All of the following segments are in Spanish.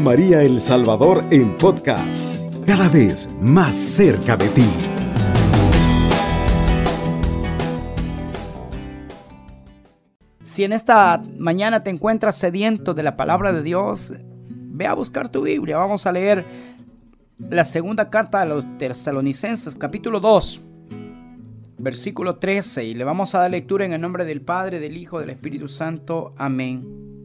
María El Salvador en podcast, cada vez más cerca de ti. Si en esta mañana te encuentras sediento de la palabra de Dios, ve a buscar tu Biblia. Vamos a leer la segunda carta a los tesalonicenses, capítulo 2, versículo 13, y le vamos a dar lectura en el nombre del Padre, del Hijo, del Espíritu Santo. Amén.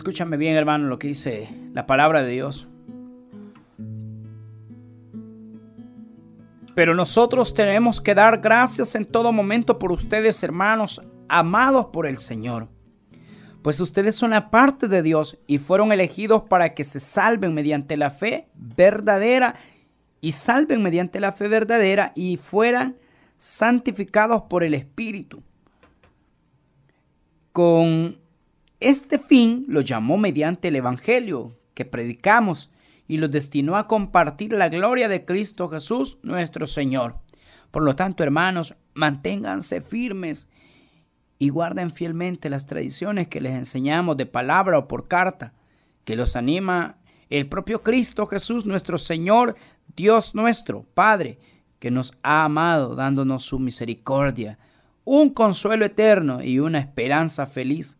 Escúchame bien, hermano, lo que dice la palabra de Dios. Pero nosotros tenemos que dar gracias en todo momento por ustedes, hermanos, amados por el Señor pues ustedes son la parte de Dios y fueron elegidos para que se salven mediante la fe verdadera y salven mediante la fe verdadera y fueran santificados por el Espíritu. Con este fin lo llamó mediante el Evangelio que predicamos y los destinó a compartir la gloria de Cristo Jesús nuestro Señor. Por lo tanto, hermanos, manténganse firmes y guarden fielmente las tradiciones que les enseñamos de palabra o por carta, que los anima el propio Cristo Jesús, nuestro Señor, Dios nuestro, Padre, que nos ha amado dándonos su misericordia, un consuelo eterno y una esperanza feliz.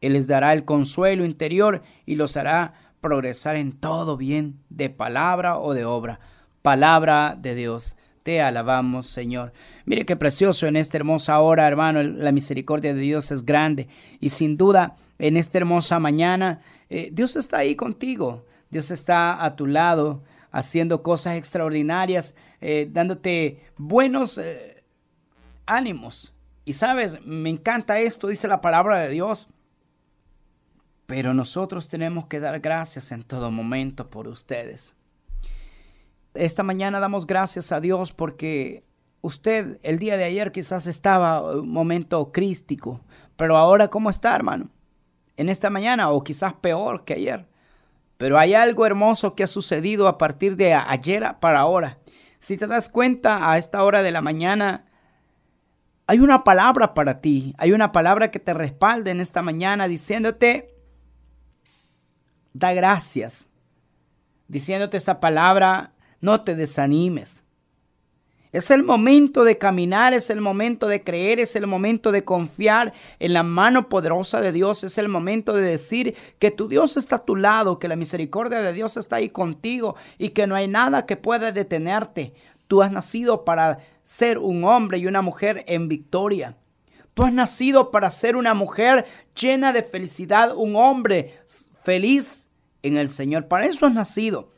Él les dará el consuelo interior y los hará progresar en todo bien, de palabra o de obra. Palabra de Dios. Te alabamos, Señor. Mire qué precioso en esta hermosa hora, hermano. La misericordia de Dios es grande. Y sin duda, en esta hermosa mañana, eh, Dios está ahí contigo. Dios está a tu lado, haciendo cosas extraordinarias, eh, dándote buenos eh, ánimos. Y sabes, me encanta esto, dice la palabra de Dios. Pero nosotros tenemos que dar gracias en todo momento por ustedes. Esta mañana damos gracias a Dios porque usted el día de ayer quizás estaba un momento crístico, pero ahora ¿cómo está, hermano? En esta mañana o quizás peor que ayer. Pero hay algo hermoso que ha sucedido a partir de ayer para ahora. Si te das cuenta, a esta hora de la mañana hay una palabra para ti, hay una palabra que te respalda en esta mañana diciéndote, da gracias. Diciéndote esta palabra, no te desanimes. Es el momento de caminar, es el momento de creer, es el momento de confiar en la mano poderosa de Dios, es el momento de decir que tu Dios está a tu lado, que la misericordia de Dios está ahí contigo y que no hay nada que pueda detenerte. Tú has nacido para ser un hombre y una mujer en victoria. Tú has nacido para ser una mujer llena de felicidad, un hombre feliz en el Señor. Para eso has nacido.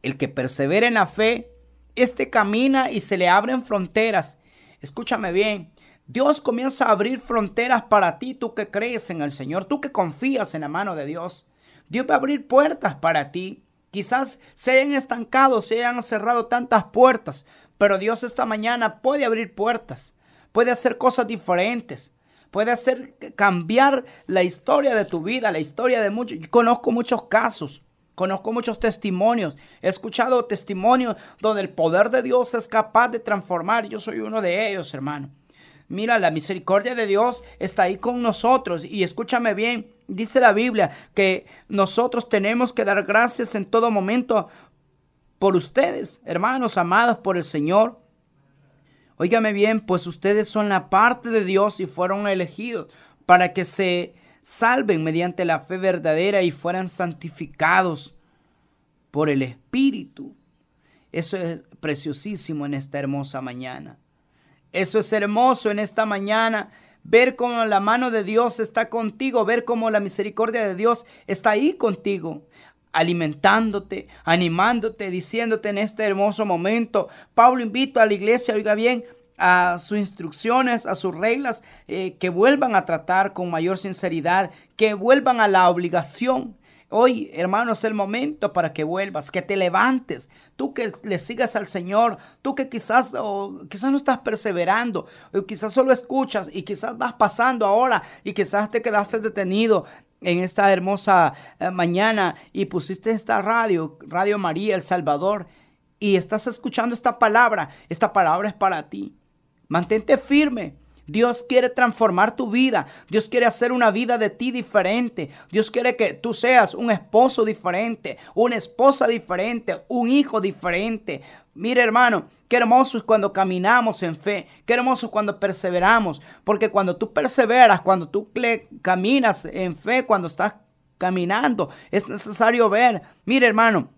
El que persevera en la fe, este camina y se le abren fronteras. Escúchame bien. Dios comienza a abrir fronteras para ti, tú que crees en el Señor, tú que confías en la mano de Dios. Dios va a abrir puertas para ti. Quizás se hayan estancado, se hayan cerrado tantas puertas, pero Dios esta mañana puede abrir puertas, puede hacer cosas diferentes, puede hacer cambiar la historia de tu vida, la historia de muchos. Conozco muchos casos Conozco muchos testimonios. He escuchado testimonios donde el poder de Dios es capaz de transformar. Yo soy uno de ellos, hermano. Mira, la misericordia de Dios está ahí con nosotros. Y escúchame bien, dice la Biblia que nosotros tenemos que dar gracias en todo momento por ustedes, hermanos amados por el Señor. Óigame bien, pues ustedes son la parte de Dios y fueron elegidos para que se salven mediante la fe verdadera y fueran santificados por el Espíritu. Eso es preciosísimo en esta hermosa mañana. Eso es hermoso en esta mañana. Ver cómo la mano de Dios está contigo, ver cómo la misericordia de Dios está ahí contigo, alimentándote, animándote, diciéndote en este hermoso momento. Pablo invito a la iglesia, oiga bien, a sus instrucciones, a sus reglas, eh, que vuelvan a tratar con mayor sinceridad, que vuelvan a la obligación. Hoy, hermano, es el momento para que vuelvas, que te levantes, tú que le sigas al Señor, tú que quizás, quizás no estás perseverando, o quizás solo escuchas y quizás vas pasando ahora y quizás te quedaste detenido en esta hermosa eh, mañana y pusiste esta radio, Radio María El Salvador, y estás escuchando esta palabra. Esta palabra es para ti. Mantente firme. Dios quiere transformar tu vida. Dios quiere hacer una vida de ti diferente. Dios quiere que tú seas un esposo diferente, una esposa diferente, un hijo diferente. Mire hermano, qué hermoso es cuando caminamos en fe, qué hermoso es cuando perseveramos, porque cuando tú perseveras, cuando tú caminas en fe, cuando estás caminando, es necesario ver. Mire hermano,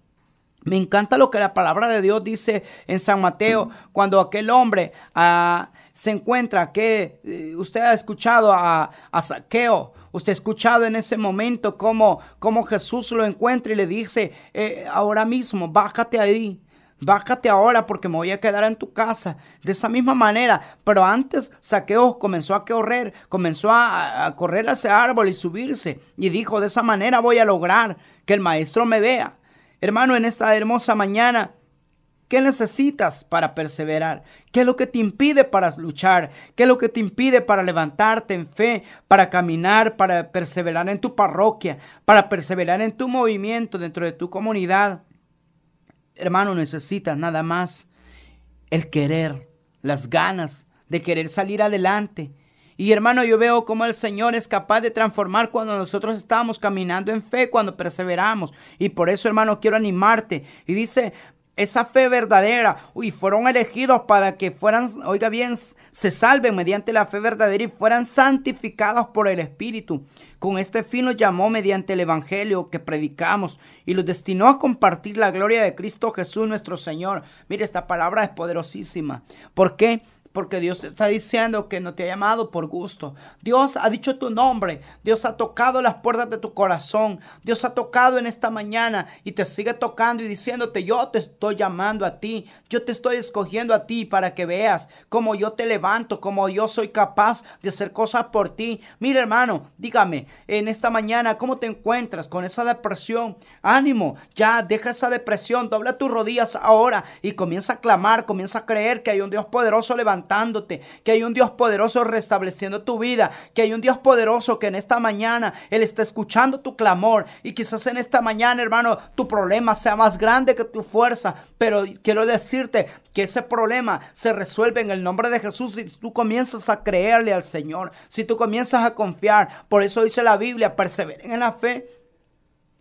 me encanta lo que la palabra de Dios dice en San Mateo, cuando aquel hombre ah, se encuentra, que eh, usted ha escuchado a, Saqueo, usted ha escuchado en ese momento cómo, cómo Jesús lo encuentra y le dice, eh, ahora mismo, bájate ahí. Bájate ahora porque me voy a quedar en tu casa. De esa misma manera. Pero antes Saqueo comenzó a correr, comenzó a, a correr a ese árbol y subirse. Y dijo, de esa manera voy a lograr que el maestro me vea. Hermano, en esta hermosa mañana, ¿qué necesitas para perseverar? ¿Qué es lo que te impide para luchar? ¿Qué es lo que te impide para levantarte en fe, para caminar, para perseverar en tu parroquia, para perseverar en tu movimiento dentro de tu comunidad? Hermano, necesitas nada más el querer, las ganas de querer salir adelante, y hermano, yo veo cómo el Señor es capaz de transformar cuando nosotros estamos caminando en fe, cuando perseveramos. Y por eso, hermano, quiero animarte. Y dice, esa fe verdadera, y fueron elegidos para que fueran, oiga bien, se salven mediante la fe verdadera y fueran santificados por el Espíritu. Con este fin los llamó mediante el Evangelio que predicamos y los destinó a compartir la gloria de Cristo Jesús nuestro Señor. Mire, esta palabra es poderosísima. ¿Por qué? Porque Dios está diciendo que no te ha llamado por gusto. Dios ha dicho tu nombre. Dios ha tocado las puertas de tu corazón. Dios ha tocado en esta mañana y te sigue tocando y diciéndote, yo te estoy llamando a ti. Yo te estoy escogiendo a ti para que veas cómo yo te levanto, cómo yo soy capaz de hacer cosas por ti. Mira hermano, dígame, en esta mañana, ¿cómo te encuentras con esa depresión? Ánimo, ya deja esa depresión, dobla tus rodillas ahora y comienza a clamar, comienza a creer que hay un Dios poderoso levantando que hay un Dios poderoso restableciendo tu vida, que hay un Dios poderoso que en esta mañana Él está escuchando tu clamor y quizás en esta mañana, hermano, tu problema sea más grande que tu fuerza, pero quiero decirte que ese problema se resuelve en el nombre de Jesús si tú comienzas a creerle al Señor, si tú comienzas a confiar. Por eso dice la Biblia, perseveren en la fe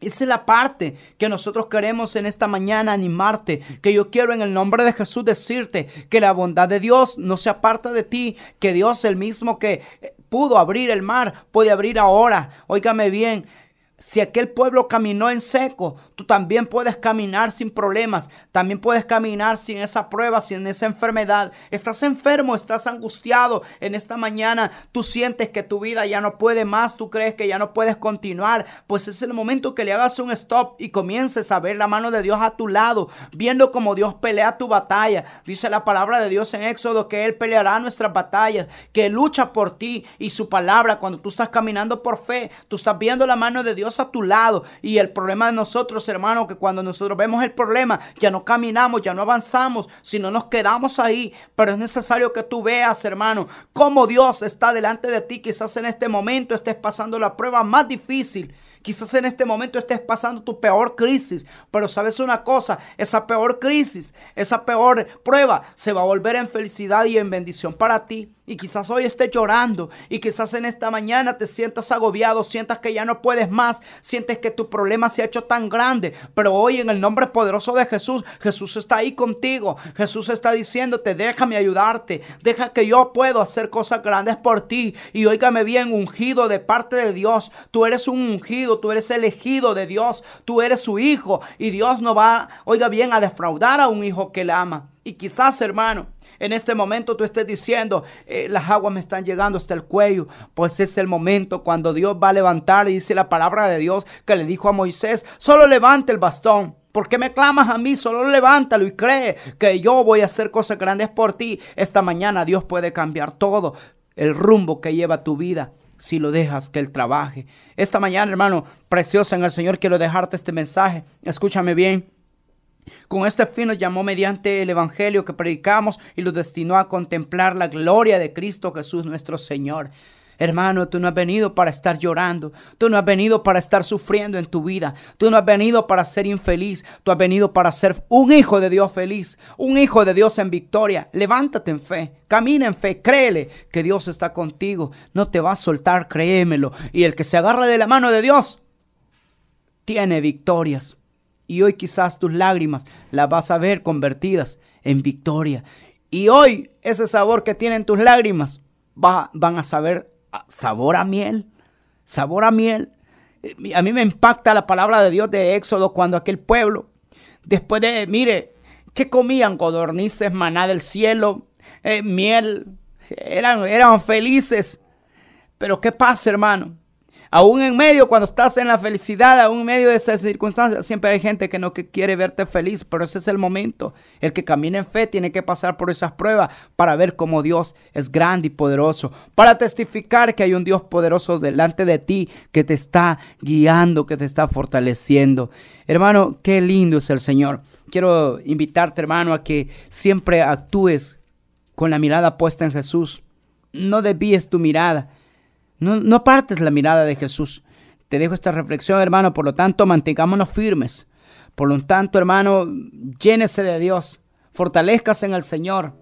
esa es la parte que nosotros queremos en esta mañana animarte, que yo quiero en el nombre de Jesús decirte que la bondad de Dios no se aparta de ti, que Dios el mismo que pudo abrir el mar puede abrir ahora. Óigame bien, si aquel pueblo caminó en seco, tú también puedes caminar sin problemas, también puedes caminar sin esa prueba, sin esa enfermedad. Estás enfermo, estás angustiado en esta mañana, tú sientes que tu vida ya no puede más, tú crees que ya no puedes continuar, pues es el momento que le hagas un stop y comiences a ver la mano de Dios a tu lado, viendo cómo Dios pelea tu batalla. Dice la palabra de Dios en Éxodo que Él peleará nuestras batallas, que lucha por ti y su palabra cuando tú estás caminando por fe, tú estás viendo la mano de Dios a tu lado. Y el problema de nosotros, hermano, que cuando nosotros vemos el problema, ya no caminamos, ya no avanzamos, sino nos quedamos ahí. Pero es necesario que tú veas, hermano, cómo Dios está delante de ti. Quizás en este momento estés pasando la prueba más difícil. Quizás en este momento estés pasando tu peor crisis, pero sabes una cosa, esa peor crisis, esa peor prueba se va a volver en felicidad y en bendición para ti. Y quizás hoy estés llorando y quizás en esta mañana te sientas agobiado, sientas que ya no puedes más, sientes que tu problema se ha hecho tan grande. Pero hoy en el nombre poderoso de Jesús, Jesús está ahí contigo. Jesús está diciéndote, déjame ayudarte, deja que yo puedo hacer cosas grandes por ti. Y óigame bien, ungido de parte de Dios. Tú eres un ungido, tú eres elegido de Dios, tú eres su hijo. Y Dios no va, oiga bien, a defraudar a un hijo que le ama. Y quizás, hermano, en este momento tú estés diciendo, eh, las aguas me están llegando hasta el cuello, pues es el momento cuando Dios va a levantar y dice la palabra de Dios que le dijo a Moisés, solo levante el bastón. ¿Por qué me clamas a mí? Solo levántalo y cree que yo voy a hacer cosas grandes por ti. Esta mañana Dios puede cambiar todo el rumbo que lleva tu vida si lo dejas que Él trabaje. Esta mañana, hermano, preciosa en el Señor, quiero dejarte este mensaje. Escúchame bien. Con este fin nos llamó mediante el Evangelio que predicamos y los destinó a contemplar la gloria de Cristo Jesús nuestro Señor. Hermano, tú no has venido para estar llorando. Tú no has venido para estar sufriendo en tu vida. Tú no has venido para ser infeliz. Tú has venido para ser un hijo de Dios feliz. Un hijo de Dios en victoria. Levántate en fe. Camina en fe. Créele que Dios está contigo. No te va a soltar, créemelo. Y el que se agarra de la mano de Dios tiene victorias. Y hoy quizás tus lágrimas las vas a ver convertidas en victoria. Y hoy ese sabor que tienen tus lágrimas va, van a saber sabor a miel, sabor a miel. Eh, a mí me impacta la palabra de Dios de Éxodo cuando aquel pueblo, después de, mire, ¿qué comían? Codornices, maná del cielo, eh, miel, eran, eran felices. Pero ¿qué pasa, hermano? Aún en medio, cuando estás en la felicidad, aún en medio de esas circunstancias, siempre hay gente que no quiere verte feliz, pero ese es el momento. El que camina en fe tiene que pasar por esas pruebas para ver cómo Dios es grande y poderoso, para testificar que hay un Dios poderoso delante de ti que te está guiando, que te está fortaleciendo. Hermano, qué lindo es el Señor. Quiero invitarte, hermano, a que siempre actúes con la mirada puesta en Jesús. No desvíes tu mirada no, apartes la mirada de Jesús. Te dejo esta reflexión, hermano. Por lo tanto, mantengámonos firmes. Por lo tanto, hermano, llénese de Dios. Fortalezcas en el Señor.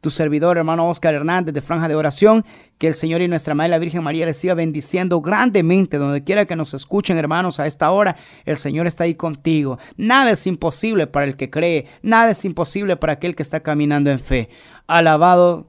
Tu servidor, hermano Oscar Hernández, de Franja de Oración. Que el Señor y nuestra Madre, la Virgen María, les siga bendiciendo grandemente. Donde quiera que nos escuchen, hermanos, a esta hora, el Señor está ahí contigo. Nada es imposible para el que cree. Nada es imposible para aquel que está caminando en fe. Alabado